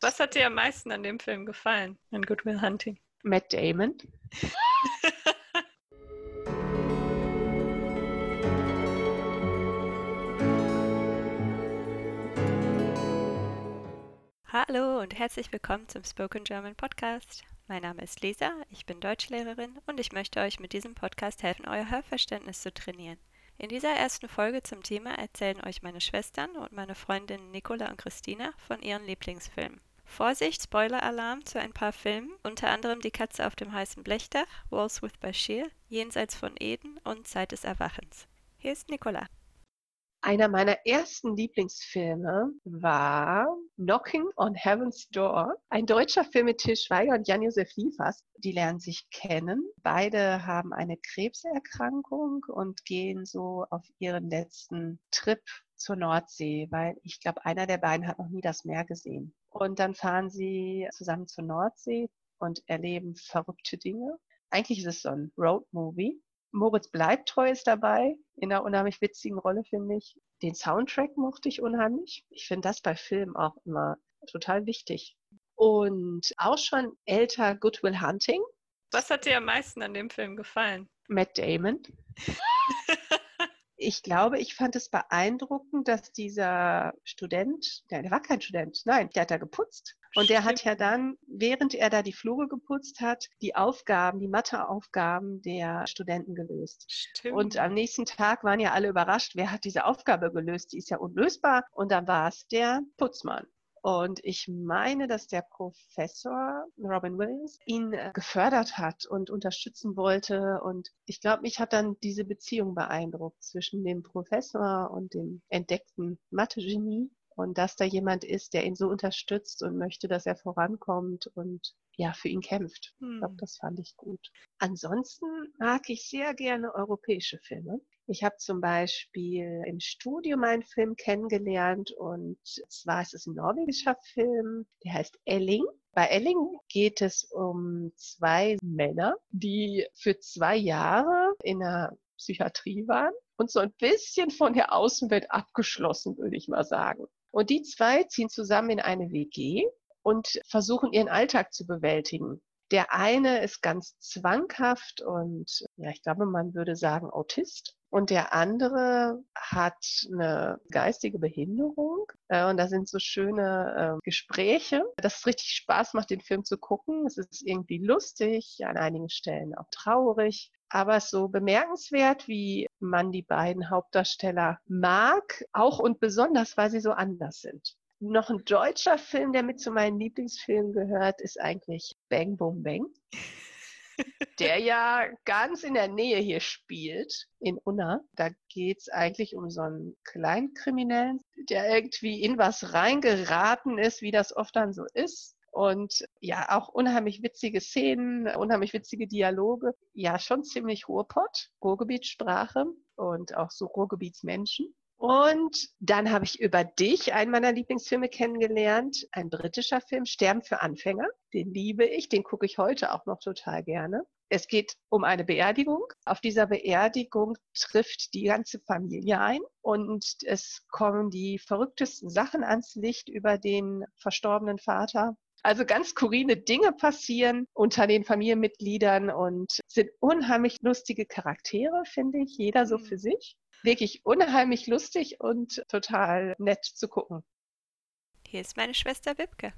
Was hat dir am meisten an dem Film gefallen, an Good Will Hunting? Matt Damon. Hallo und herzlich willkommen zum Spoken German Podcast. Mein Name ist Lisa, ich bin Deutschlehrerin und ich möchte euch mit diesem Podcast helfen, euer Hörverständnis zu trainieren. In dieser ersten Folge zum Thema erzählen euch meine Schwestern und meine Freundinnen Nicola und Christina von ihren Lieblingsfilmen. Vorsicht, Spoiler-Alarm zu ein paar Filmen, unter anderem Die Katze auf dem heißen Blechdach, Walls with Bashir, Jenseits von Eden und Zeit des Erwachens. Hier ist Nicola. Einer meiner ersten Lieblingsfilme war Knocking on Heaven's Door, ein deutscher Film mit Til Schweiger und Jan-Josef Liefers. Die lernen sich kennen. Beide haben eine Krebserkrankung und gehen so auf ihren letzten Trip zur Nordsee, weil ich glaube, einer der beiden hat noch nie das Meer gesehen. Und dann fahren sie zusammen zur Nordsee und erleben verrückte Dinge. Eigentlich ist es so ein Road-Movie. Moritz Bleibtreu ist dabei, in einer unheimlich witzigen Rolle, finde ich. Den Soundtrack mochte ich unheimlich. Ich finde das bei Filmen auch immer total wichtig. Und auch schon älter Good Will Hunting. Was hat dir am meisten an dem Film gefallen? Matt Damon. ich glaube, ich fand es beeindruckend, dass dieser Student, der, der war kein Student, nein, der hat da geputzt. Und der hat ja dann, während er da die Flure geputzt hat, die Aufgaben, die Matheaufgaben der Studenten gelöst. Stimmt. Und am nächsten Tag waren ja alle überrascht, wer hat diese Aufgabe gelöst? Die ist ja unlösbar. Und dann war es der Putzmann. Und ich meine, dass der Professor Robin Williams ihn äh, gefördert hat und unterstützen wollte. Und ich glaube, mich hat dann diese Beziehung beeindruckt zwischen dem Professor und dem entdeckten Mathe-Genie. Und dass da jemand ist, der ihn so unterstützt und möchte, dass er vorankommt und ja, für ihn kämpft. Hm. Ich glaube, das fand ich gut. Ansonsten mag ich sehr gerne europäische Filme. Ich habe zum Beispiel im Studium einen Film kennengelernt und zwar ist es ein norwegischer Film, der heißt Elling. Bei Elling geht es um zwei Männer, die für zwei Jahre in der Psychiatrie waren und so ein bisschen von der Außenwelt abgeschlossen, würde ich mal sagen. Und die zwei ziehen zusammen in eine WG und versuchen ihren Alltag zu bewältigen. Der eine ist ganz zwanghaft und ja, ich glaube, man würde sagen Autist. Und der andere hat eine geistige Behinderung. Äh, und da sind so schöne äh, Gespräche, dass es richtig Spaß macht, den Film zu gucken. Es ist irgendwie lustig, an einigen Stellen auch traurig. Aber so bemerkenswert, wie man die beiden Hauptdarsteller mag, auch und besonders, weil sie so anders sind. Noch ein deutscher Film, der mit zu meinen Lieblingsfilmen gehört, ist eigentlich Bang Boom Bang der ja ganz in der Nähe hier spielt, in Unna. Da geht es eigentlich um so einen Kleinkriminellen, der irgendwie in was reingeraten ist, wie das oft dann so ist. Und ja, auch unheimlich witzige Szenen, unheimlich witzige Dialoge. Ja, schon ziemlich Ruhrpott, Ruhrgebietssprache und auch so Ruhrgebietsmenschen. Und dann habe ich über dich einen meiner Lieblingsfilme kennengelernt, ein britischer Film, Sterben für Anfänger. Den liebe ich, den gucke ich heute auch noch total gerne. Es geht um eine Beerdigung. Auf dieser Beerdigung trifft die ganze Familie ein und es kommen die verrücktesten Sachen ans Licht über den verstorbenen Vater. Also ganz skurrile Dinge passieren unter den Familienmitgliedern und sind unheimlich lustige Charaktere, finde ich, jeder so mhm. für sich wirklich unheimlich lustig und total nett zu gucken. Hier ist meine Schwester Wipke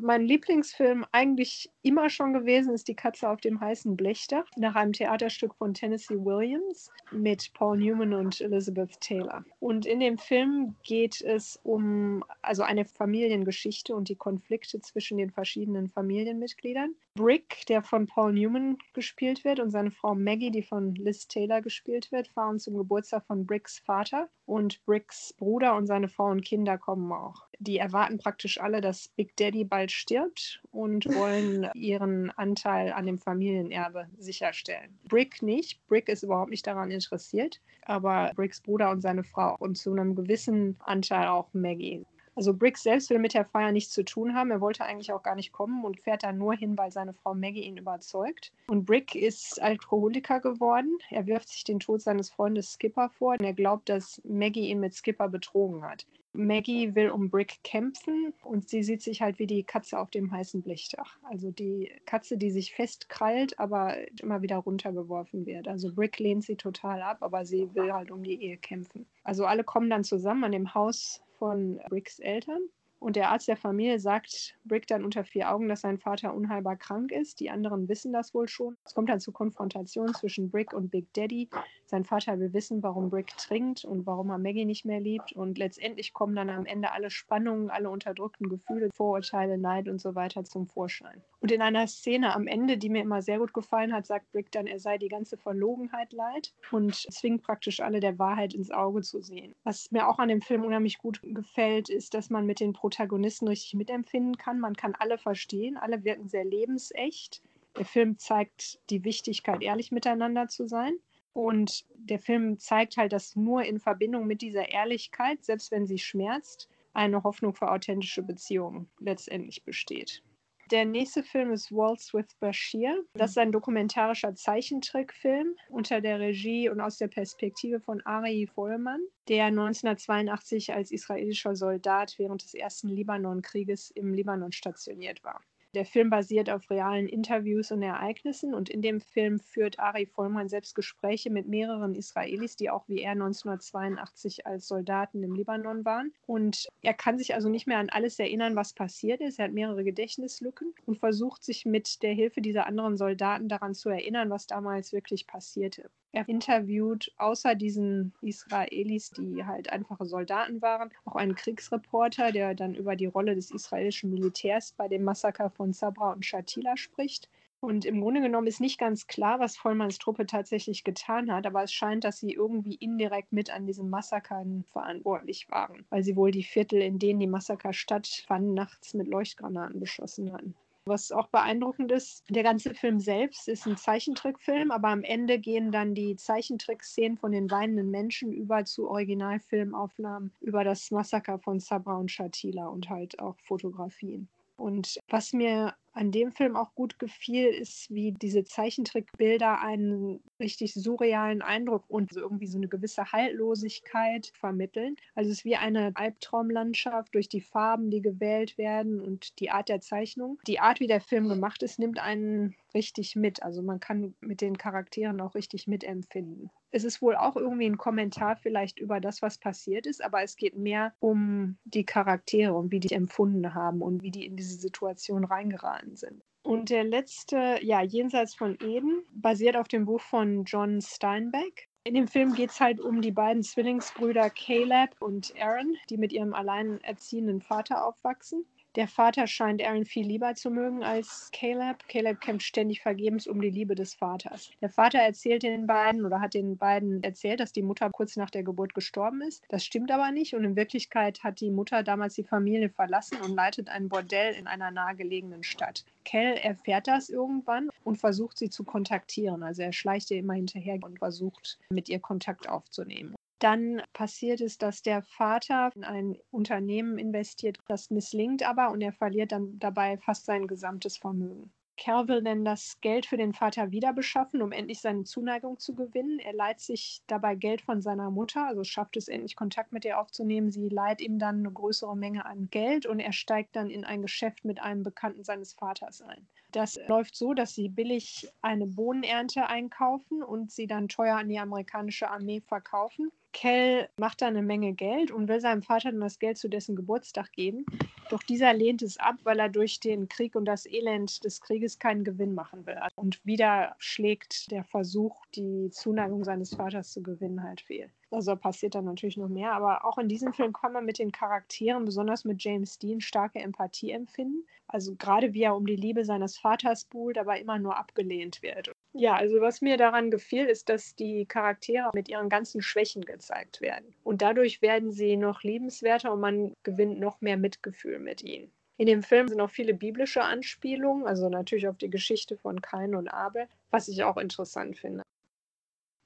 mein Lieblingsfilm eigentlich immer schon gewesen ist Die Katze auf dem heißen Blechdach nach einem Theaterstück von Tennessee Williams mit Paul Newman und Elizabeth Taylor. Und in dem Film geht es um also eine Familiengeschichte und die Konflikte zwischen den verschiedenen Familienmitgliedern. Brick, der von Paul Newman gespielt wird, und seine Frau Maggie, die von Liz Taylor gespielt wird, fahren zum Geburtstag von Bricks Vater und Bricks Bruder und seine Frau und Kinder kommen auch. Die erwarten praktisch alle, dass Big Daddy bald stirbt und wollen ihren Anteil an dem Familienerbe sicherstellen. Brick nicht. Brick ist überhaupt nicht daran interessiert, aber Bricks Bruder und seine Frau und zu einem gewissen Anteil auch Maggie. Also Brick selbst will mit der Feier nichts zu tun haben. Er wollte eigentlich auch gar nicht kommen und fährt dann nur hin, weil seine Frau Maggie ihn überzeugt. Und Brick ist Alkoholiker geworden. Er wirft sich den Tod seines Freundes Skipper vor. Und er glaubt, dass Maggie ihn mit Skipper betrogen hat. Maggie will um Brick kämpfen und sie sieht sich halt wie die Katze auf dem heißen Blechdach. Also die Katze, die sich festkrallt, aber immer wieder runtergeworfen wird. Also Brick lehnt sie total ab, aber sie will halt um die Ehe kämpfen. Also alle kommen dann zusammen an dem Haus von Bricks Eltern und der Arzt der Familie sagt Brick dann unter vier Augen, dass sein Vater unheilbar krank ist. Die anderen wissen das wohl schon. Es kommt dann zur Konfrontation zwischen Brick und Big Daddy. Sein Vater will wissen, warum Brick trinkt und warum er Maggie nicht mehr liebt. Und letztendlich kommen dann am Ende alle Spannungen, alle unterdrückten Gefühle, Vorurteile, Neid und so weiter zum Vorschein. Und in einer Szene am Ende, die mir immer sehr gut gefallen hat, sagt Brick dann, er sei die ganze Verlogenheit leid und zwingt praktisch alle der Wahrheit ins Auge zu sehen. Was mir auch an dem Film unheimlich gut gefällt, ist, dass man mit den Protagonisten richtig mitempfinden kann. Man kann alle verstehen, alle wirken sehr lebensecht. Der Film zeigt die Wichtigkeit, ehrlich miteinander zu sein. Und der Film zeigt halt, dass nur in Verbindung mit dieser Ehrlichkeit, selbst wenn sie schmerzt, eine Hoffnung für authentische Beziehungen letztendlich besteht. Der nächste Film ist Waltz with Bashir. Das ist ein dokumentarischer Zeichentrickfilm unter der Regie und aus der Perspektive von Ari Vollmann, der 1982 als israelischer Soldat während des ersten Libanonkrieges im Libanon stationiert war. Der Film basiert auf realen Interviews und Ereignissen und in dem Film führt Ari Vollmann selbst Gespräche mit mehreren Israelis, die auch wie er 1982 als Soldaten im Libanon waren. Und er kann sich also nicht mehr an alles erinnern, was passiert ist. Er hat mehrere Gedächtnislücken und versucht sich mit der Hilfe dieser anderen Soldaten daran zu erinnern, was damals wirklich passierte. Er interviewt außer diesen Israelis, die halt einfache Soldaten waren, auch einen Kriegsreporter, der dann über die Rolle des israelischen Militärs bei dem Massaker von Sabra und Shatila spricht. Und im Grunde genommen ist nicht ganz klar, was Vollmanns Truppe tatsächlich getan hat, aber es scheint, dass sie irgendwie indirekt mit an diesen Massakern verantwortlich waren, weil sie wohl die Viertel, in denen die Massaker stattfanden, nachts mit Leuchtgranaten beschossen hatten. Was auch beeindruckend ist, der ganze Film selbst ist ein Zeichentrickfilm, aber am Ende gehen dann die Zeichentrickszenen von den weinenden Menschen über zu Originalfilmaufnahmen über das Massaker von Sabra und Shatila und halt auch Fotografien. Und was mir an dem Film auch gut gefiel, ist, wie diese Zeichentrickbilder einen richtig surrealen Eindruck und so irgendwie so eine gewisse Haltlosigkeit vermitteln. Also es ist wie eine Albtraumlandschaft durch die Farben, die gewählt werden und die Art der Zeichnung. Die Art, wie der Film gemacht ist, nimmt einen richtig mit. Also man kann mit den Charakteren auch richtig mitempfinden. Es ist wohl auch irgendwie ein Kommentar vielleicht über das, was passiert ist, aber es geht mehr um die Charaktere und wie die empfunden haben und wie die in diese Situation reingeraten sind. Und der letzte, ja, Jenseits von Eden, basiert auf dem Buch von John Steinbeck. In dem Film geht es halt um die beiden Zwillingsbrüder Caleb und Aaron, die mit ihrem alleinerziehenden Vater aufwachsen. Der Vater scheint Aaron viel lieber zu mögen als Caleb. Caleb kämpft ständig vergebens um die Liebe des Vaters. Der Vater erzählt den beiden oder hat den beiden erzählt, dass die Mutter kurz nach der Geburt gestorben ist. Das stimmt aber nicht und in Wirklichkeit hat die Mutter damals die Familie verlassen und leitet ein Bordell in einer nahegelegenen Stadt. Kell erfährt das irgendwann und versucht sie zu kontaktieren. Also er schleicht ihr immer hinterher und versucht mit ihr Kontakt aufzunehmen. Dann passiert es, dass der Vater in ein Unternehmen investiert, das misslingt aber und er verliert dann dabei fast sein gesamtes Vermögen. Cal will dann das Geld für den Vater wieder beschaffen, um endlich seine Zuneigung zu gewinnen. Er leiht sich dabei Geld von seiner Mutter, also schafft es endlich Kontakt mit ihr aufzunehmen. Sie leiht ihm dann eine größere Menge an Geld und er steigt dann in ein Geschäft mit einem Bekannten seines Vaters ein. Das läuft so, dass sie billig eine Bohnenernte einkaufen und sie dann teuer an die amerikanische Armee verkaufen. Kell macht da eine Menge Geld und will seinem Vater dann das Geld zu dessen Geburtstag geben. Doch dieser lehnt es ab, weil er durch den Krieg und das Elend des Krieges keinen Gewinn machen will. Und wieder schlägt der Versuch, die Zuneigung seines Vaters zu gewinnen, halt fehl. Also passiert dann natürlich noch mehr, aber auch in diesem Film kann man mit den Charakteren, besonders mit James Dean, starke Empathie empfinden. Also gerade wie er um die Liebe seines Vaters buhlt, aber immer nur abgelehnt wird. Ja, also was mir daran gefiel, ist, dass die Charaktere mit ihren ganzen Schwächen gezeigt werden. Und dadurch werden sie noch liebenswerter und man gewinnt noch mehr Mitgefühl mit ihnen. In dem Film sind auch viele biblische Anspielungen, also natürlich auf die Geschichte von Kain und Abel, was ich auch interessant finde.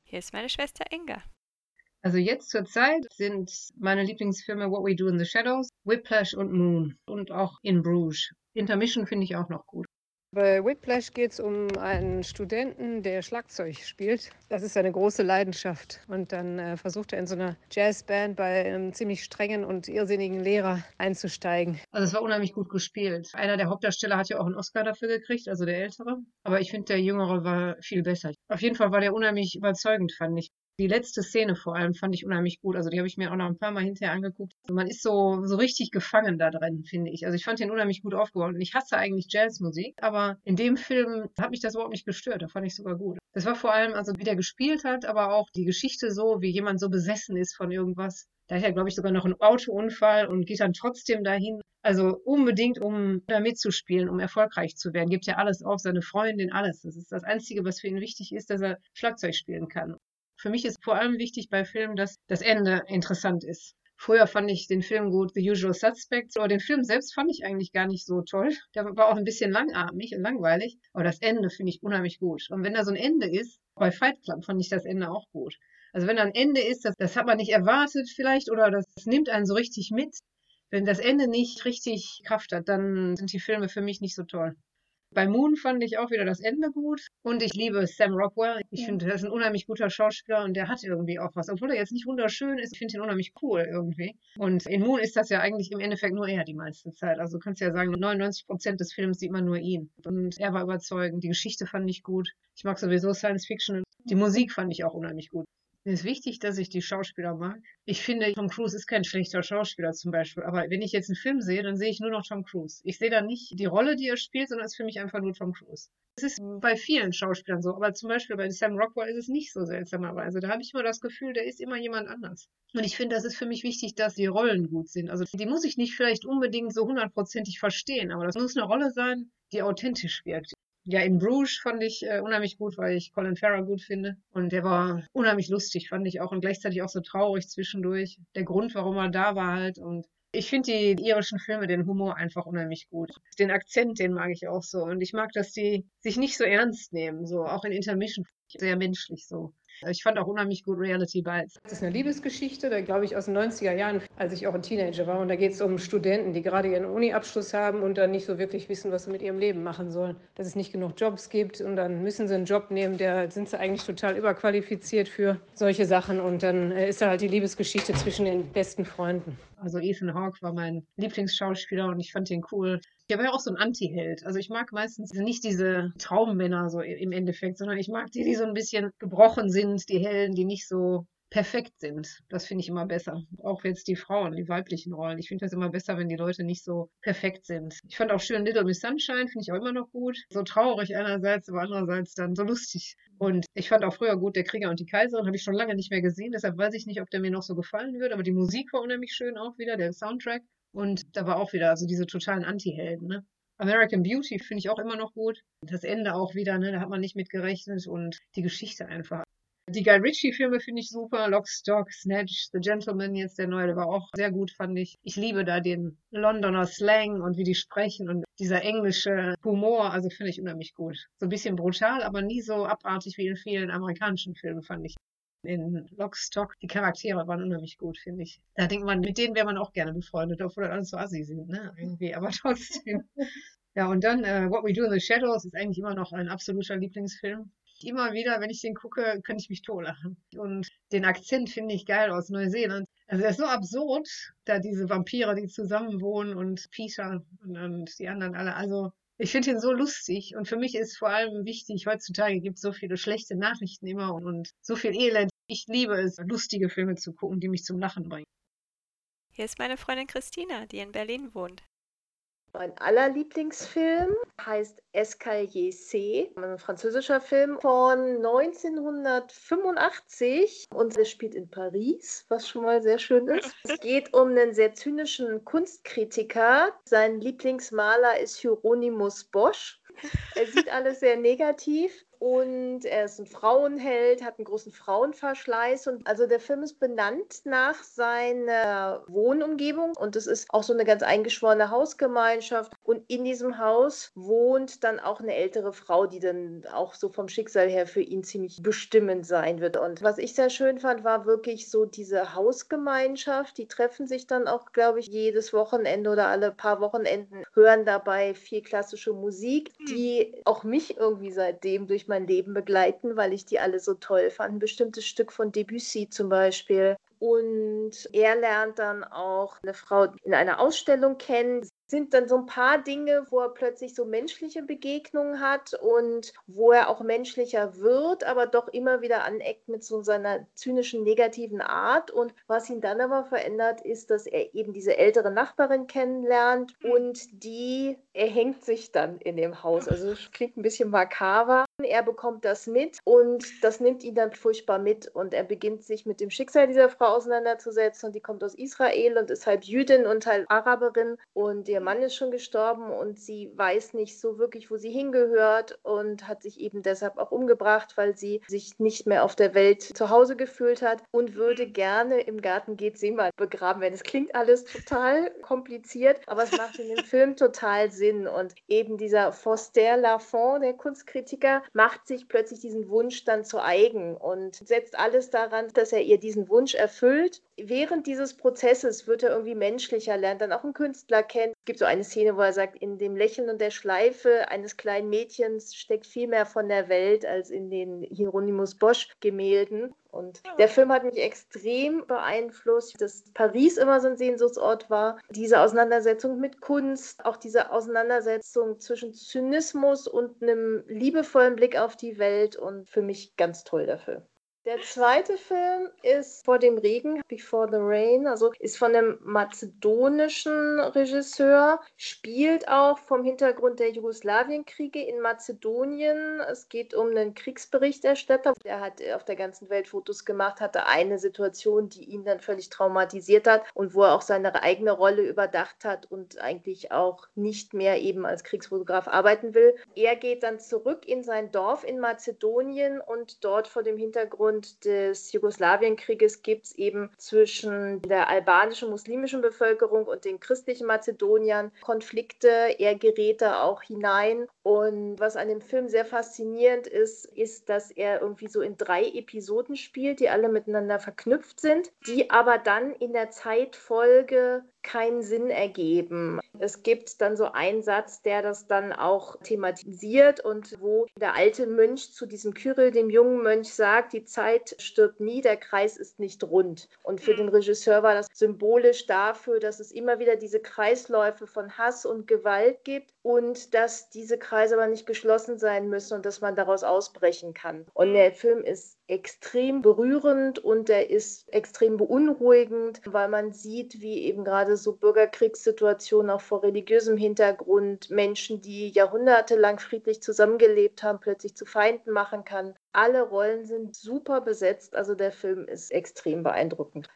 Hier ist meine Schwester Inga. Also jetzt zur Zeit sind meine Lieblingsfilme What We Do in the Shadows, Whiplash und Moon und auch In Bruges. Intermission finde ich auch noch gut. Bei Whiplash geht es um einen Studenten, der Schlagzeug spielt. Das ist seine große Leidenschaft. Und dann äh, versucht er in so einer Jazzband bei einem ziemlich strengen und irrsinnigen Lehrer einzusteigen. Also es war unheimlich gut gespielt. Einer der Hauptdarsteller hat ja auch einen Oscar dafür gekriegt, also der ältere. Aber ich finde, der jüngere war viel besser. Auf jeden Fall war der unheimlich überzeugend, fand ich. Die letzte Szene vor allem fand ich unheimlich gut. Also die habe ich mir auch noch ein paar Mal hinterher angeguckt. Also man ist so, so richtig gefangen da drin, finde ich. Also ich fand den unheimlich gut aufgebaut. Und ich hasse eigentlich Jazzmusik, aber in dem Film hat mich das überhaupt nicht gestört. Da fand ich sogar gut. Das war vor allem, also wie der gespielt hat, aber auch die Geschichte so, wie jemand so besessen ist von irgendwas. Da hat er, glaube ich, sogar noch einen Autounfall und geht dann trotzdem dahin. Also unbedingt, um da mitzuspielen, um erfolgreich zu werden. Gibt ja alles auf, seine Freundin, alles. Das ist das Einzige, was für ihn wichtig ist, dass er Schlagzeug spielen kann. Für mich ist vor allem wichtig bei Filmen, dass das Ende interessant ist. Früher fand ich den Film gut, The Usual Suspects, aber den Film selbst fand ich eigentlich gar nicht so toll. Der war auch ein bisschen langatmig und langweilig, aber das Ende finde ich unheimlich gut. Und wenn da so ein Ende ist, bei Fight Club fand ich das Ende auch gut. Also wenn da ein Ende ist, das, das hat man nicht erwartet vielleicht oder das nimmt einen so richtig mit. Wenn das Ende nicht richtig Kraft hat, dann sind die Filme für mich nicht so toll. Bei Moon fand ich auch wieder das Ende gut. Und ich liebe Sam Rockwell. Ich ja. finde, er ist ein unheimlich guter Schauspieler und der hat irgendwie auch was. Obwohl er jetzt nicht wunderschön ist, ich finde ihn unheimlich cool irgendwie. Und in Moon ist das ja eigentlich im Endeffekt nur er die meiste Zeit. Also du kannst ja sagen, 99 Prozent des Films sieht man nur ihn. Und er war überzeugend. Die Geschichte fand ich gut. Ich mag sowieso Science Fiction. Die Musik fand ich auch unheimlich gut. Mir ist wichtig, dass ich die Schauspieler mag. Ich finde, Tom Cruise ist kein schlechter Schauspieler zum Beispiel. Aber wenn ich jetzt einen Film sehe, dann sehe ich nur noch Tom Cruise. Ich sehe da nicht die Rolle, die er spielt, sondern es ist für mich einfach nur Tom Cruise. Das ist bei vielen Schauspielern so. Aber zum Beispiel bei Sam Rockwell ist es nicht so seltsamerweise. Da habe ich immer das Gefühl, der ist immer jemand anders. Und ich finde, das ist für mich wichtig, dass die Rollen gut sind. Also die muss ich nicht vielleicht unbedingt so hundertprozentig verstehen, aber das muss eine Rolle sein, die authentisch wirkt ja, in Bruges fand ich äh, unheimlich gut, weil ich Colin Farrell gut finde. Und der war unheimlich lustig, fand ich auch. Und gleichzeitig auch so traurig zwischendurch. Der Grund, warum er da war halt. Und ich finde die irischen Filme, den Humor einfach unheimlich gut. Den Akzent, den mag ich auch so. Und ich mag, dass die sich nicht so ernst nehmen. So, auch in Intermission. Sehr menschlich so. Ich fand auch unheimlich gut Reality Bites. Das ist eine Liebesgeschichte, da glaube ich aus den 90er Jahren, als ich auch ein Teenager war. Und da geht es um Studenten, die gerade ihren Uni-Abschluss haben und dann nicht so wirklich wissen, was sie mit ihrem Leben machen sollen. Dass es nicht genug Jobs gibt und dann müssen sie einen Job nehmen, da sind sie eigentlich total überqualifiziert für solche Sachen. Und dann äh, ist da halt die Liebesgeschichte zwischen den besten Freunden. Also Ethan Hawke war mein Lieblingsschauspieler und ich fand ihn cool. Der war ja auch so ein Anti-Held. Also ich mag meistens nicht diese Traummänner so im Endeffekt, sondern ich mag die, die so ein bisschen gebrochen sind, die Helden, die nicht so perfekt sind. Das finde ich immer besser. Auch jetzt die Frauen, die weiblichen Rollen. Ich finde das immer besser, wenn die Leute nicht so perfekt sind. Ich fand auch schön Little Miss Sunshine, finde ich auch immer noch gut. So traurig einerseits, aber andererseits dann so lustig. Und ich fand auch früher gut Der Krieger und die Kaiserin, habe ich schon lange nicht mehr gesehen. Deshalb weiß ich nicht, ob der mir noch so gefallen würde. Aber die Musik war unheimlich schön auch wieder, der Soundtrack. Und da war auch wieder also diese totalen Anti-Helden. Ne? American Beauty finde ich auch immer noch gut. Das Ende auch wieder, ne? da hat man nicht mit gerechnet und die Geschichte einfach. Die Guy Ritchie-Filme finde ich super. Lock, Stock, Snatch, The Gentleman, jetzt der neue, der war auch sehr gut, fand ich. Ich liebe da den Londoner Slang und wie die sprechen und dieser englische Humor, also finde ich unheimlich gut. So ein bisschen brutal, aber nie so abartig wie in vielen amerikanischen Filmen, fand ich. In Lockstock, die Charaktere waren unheimlich gut, finde ich. Da denkt man, mit denen wäre man auch gerne befreundet, obwohl das alles so assi sind, ne? Irgendwie, aber trotzdem. Ja, und dann uh, What We Do in the Shadows ist eigentlich immer noch ein absoluter Lieblingsfilm immer wieder, wenn ich den gucke, könnte ich mich totlachen. Und den Akzent finde ich geil aus Neuseeland. Also er ist so absurd, da diese Vampire, die zusammen wohnen und Peter und, und die anderen alle. Also ich finde ihn so lustig und für mich ist vor allem wichtig, heutzutage gibt es so viele schlechte Nachrichten immer und, und so viel Elend. Ich liebe es, lustige Filme zu gucken, die mich zum Lachen bringen. Hier ist meine Freundin Christina, die in Berlin wohnt. Mein allerlieblingsfilm heißt Escalier C, ein französischer Film von 1985 und er spielt in Paris, was schon mal sehr schön ist. Es geht um einen sehr zynischen Kunstkritiker. Sein Lieblingsmaler ist Hieronymus Bosch. Er sieht alles sehr negativ und er ist ein Frauenheld, hat einen großen Frauenverschleiß. Und also der Film ist benannt nach seiner Wohnumgebung und es ist auch so eine ganz eingeschworene Hausgemeinschaft. Und in diesem Haus wohnt dann auch eine ältere Frau, die dann auch so vom Schicksal her für ihn ziemlich bestimmend sein wird. Und was ich sehr schön fand, war wirklich so diese Hausgemeinschaft. Die treffen sich dann auch, glaube ich, jedes Wochenende oder alle paar Wochenenden, hören dabei viel klassische Musik, hm. die auch mich irgendwie seitdem durch mein Leben begleiten, weil ich die alle so toll fand. Ein bestimmtes Stück von Debussy zum Beispiel. Und er lernt dann auch eine Frau in einer Ausstellung kennen sind dann so ein paar Dinge, wo er plötzlich so menschliche Begegnungen hat und wo er auch menschlicher wird, aber doch immer wieder aneckt mit so seiner zynischen, negativen Art. Und was ihn dann aber verändert, ist, dass er eben diese ältere Nachbarin kennenlernt und die erhängt sich dann in dem Haus. Also das klingt ein bisschen makaber. Er bekommt das mit und das nimmt ihn dann furchtbar mit und er beginnt sich mit dem Schicksal dieser Frau auseinanderzusetzen und die kommt aus Israel und ist halb Jüdin und halb Araberin und ihr Mann ist schon gestorben und sie weiß nicht so wirklich, wo sie hingehört und hat sich eben deshalb auch umgebracht, weil sie sich nicht mehr auf der Welt zu Hause gefühlt hat und würde gerne im Garten mal begraben werden. Es klingt alles total kompliziert, aber es macht in dem Film total Sinn und eben dieser Foster Lafont, der Kunstkritiker, macht sich plötzlich diesen Wunsch dann zu eigen und setzt alles daran, dass er ihr diesen Wunsch erfüllt. Während dieses Prozesses wird er irgendwie menschlicher, lernt dann auch einen Künstler kennen. Es gibt so eine Szene, wo er sagt, in dem Lächeln und der Schleife eines kleinen Mädchens steckt viel mehr von der Welt als in den Hieronymus Bosch Gemälden. Und der Film hat mich extrem beeinflusst, dass Paris immer so ein Sehnsuchtsort war. Diese Auseinandersetzung mit Kunst, auch diese Auseinandersetzung zwischen Zynismus und einem liebevollen Blick auf die Welt und für mich ganz toll der Film. Der zweite Film ist Vor dem Regen, Before the Rain, also ist von einem mazedonischen Regisseur, spielt auch vom Hintergrund der Jugoslawienkriege in Mazedonien. Es geht um einen Kriegsberichterstatter. Der hat auf der ganzen Welt Fotos gemacht, hatte eine Situation, die ihn dann völlig traumatisiert hat und wo er auch seine eigene Rolle überdacht hat und eigentlich auch nicht mehr eben als Kriegsfotograf arbeiten will. Er geht dann zurück in sein Dorf in Mazedonien und dort vor dem Hintergrund Hintergrund des Jugoslawienkrieges gibt es eben zwischen der albanischen muslimischen Bevölkerung und den christlichen Mazedoniern Konflikte. Er gerät da auch hinein. Und was an dem Film sehr faszinierend ist, ist, dass er irgendwie so in drei Episoden spielt, die alle miteinander verknüpft sind, die aber dann in der Zeitfolge keinen Sinn ergeben. Es gibt dann so einen Satz, der das dann auch thematisiert und wo der alte Mönch zu diesem Kyrill, dem jungen Mönch, sagt, die Zeit stirbt nie, der Kreis ist nicht rund. Und für den Regisseur war das symbolisch dafür, dass es immer wieder diese Kreisläufe von Hass und Gewalt gibt und dass diese Kreise aber nicht geschlossen sein müssen und dass man daraus ausbrechen kann. Und der Film ist extrem berührend und er ist extrem beunruhigend, weil man sieht, wie eben gerade so Bürgerkriegssituationen auch vor religiösem Hintergrund Menschen, die jahrhundertelang friedlich zusammengelebt haben, plötzlich zu Feinden machen kann. Alle Rollen sind super besetzt, also der Film ist extrem beeindruckend.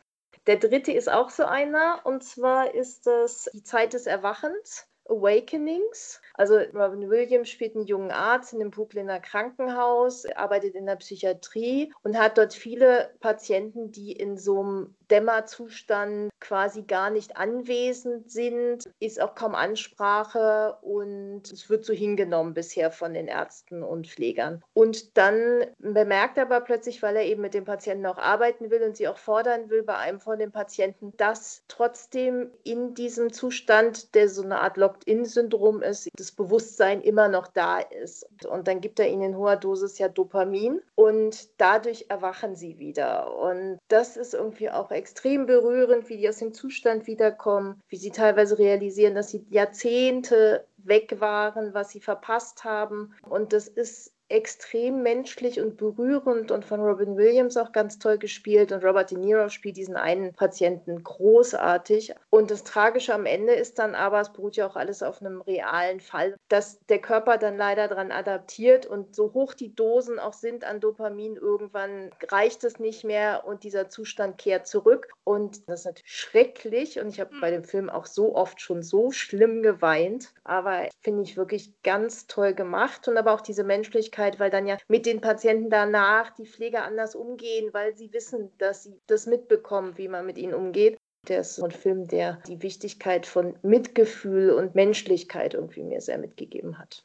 Der dritte ist auch so einer, und zwar ist es Die Zeit des Erwachens. Awakenings. Also Robin Williams spielt einen jungen Arzt in einem Brooklyner Krankenhaus, arbeitet in der Psychiatrie und hat dort viele Patienten, die in so einem Dämmerzustand quasi gar nicht anwesend sind, ist auch kaum Ansprache und es wird so hingenommen bisher von den Ärzten und Pflegern. Und dann bemerkt er aber plötzlich, weil er eben mit den Patienten auch arbeiten will und sie auch fordern will bei einem von den Patienten, dass trotzdem in diesem Zustand, der so eine Art Locked-in-Syndrom ist, das Bewusstsein immer noch da ist. Und dann gibt er ihnen in hoher Dosis ja Dopamin und dadurch erwachen sie wieder. Und das ist irgendwie auch extrem berührend, wie die aus dem Zustand wiederkommen, wie sie teilweise realisieren, dass sie Jahrzehnte weg waren, was sie verpasst haben. Und das ist extrem menschlich und berührend und von Robin Williams auch ganz toll gespielt und Robert De Niro spielt diesen einen Patienten großartig. Und das Tragische am Ende ist dann aber, es beruht ja auch alles auf einem realen Fall, dass der Körper dann leider daran adaptiert und so hoch die Dosen auch sind an Dopamin, irgendwann reicht es nicht mehr und dieser Zustand kehrt zurück. Und das ist natürlich schrecklich und ich habe bei dem Film auch so oft schon so schlimm geweint, aber finde ich wirklich ganz toll gemacht. Und aber auch diese Menschlichkeit Möglichkeit, weil dann ja mit den Patienten danach die Pfleger anders umgehen, weil sie wissen, dass sie das mitbekommen, wie man mit ihnen umgeht. Der ist so ein Film, der die Wichtigkeit von Mitgefühl und Menschlichkeit irgendwie mir sehr mitgegeben hat.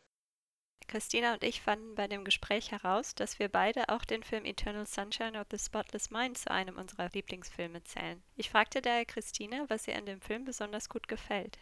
Christina und ich fanden bei dem Gespräch heraus, dass wir beide auch den Film Eternal Sunshine of the Spotless Mind zu einem unserer Lieblingsfilme zählen. Ich fragte daher Christina, was ihr an dem Film besonders gut gefällt.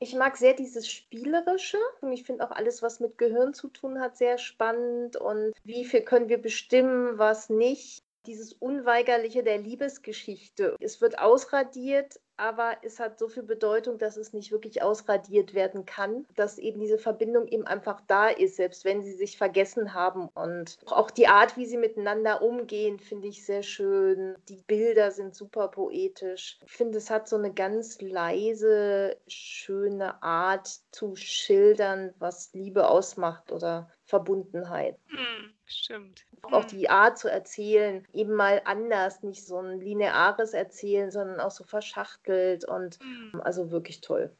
Ich mag sehr dieses Spielerische und ich finde auch alles, was mit Gehirn zu tun hat, sehr spannend und wie viel können wir bestimmen, was nicht dieses Unweigerliche der Liebesgeschichte. Es wird ausradiert, aber es hat so viel Bedeutung, dass es nicht wirklich ausradiert werden kann, dass eben diese Verbindung eben einfach da ist, selbst wenn sie sich vergessen haben. Und auch die Art, wie sie miteinander umgehen, finde ich sehr schön. Die Bilder sind super poetisch. Ich finde, es hat so eine ganz leise, schöne Art zu schildern, was Liebe ausmacht oder Verbundenheit. Hm, stimmt. Auch die Art zu erzählen, eben mal anders, nicht so ein lineares Erzählen, sondern auch so verschachtelt und mhm. also wirklich toll.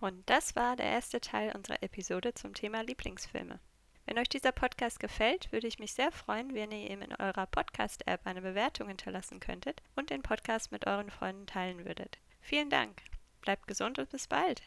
Und das war der erste Teil unserer Episode zum Thema Lieblingsfilme. Wenn euch dieser Podcast gefällt, würde ich mich sehr freuen, wenn ihr ihm in eurer Podcast-App eine Bewertung hinterlassen könntet und den Podcast mit euren Freunden teilen würdet. Vielen Dank. Bleibt gesund und bis bald.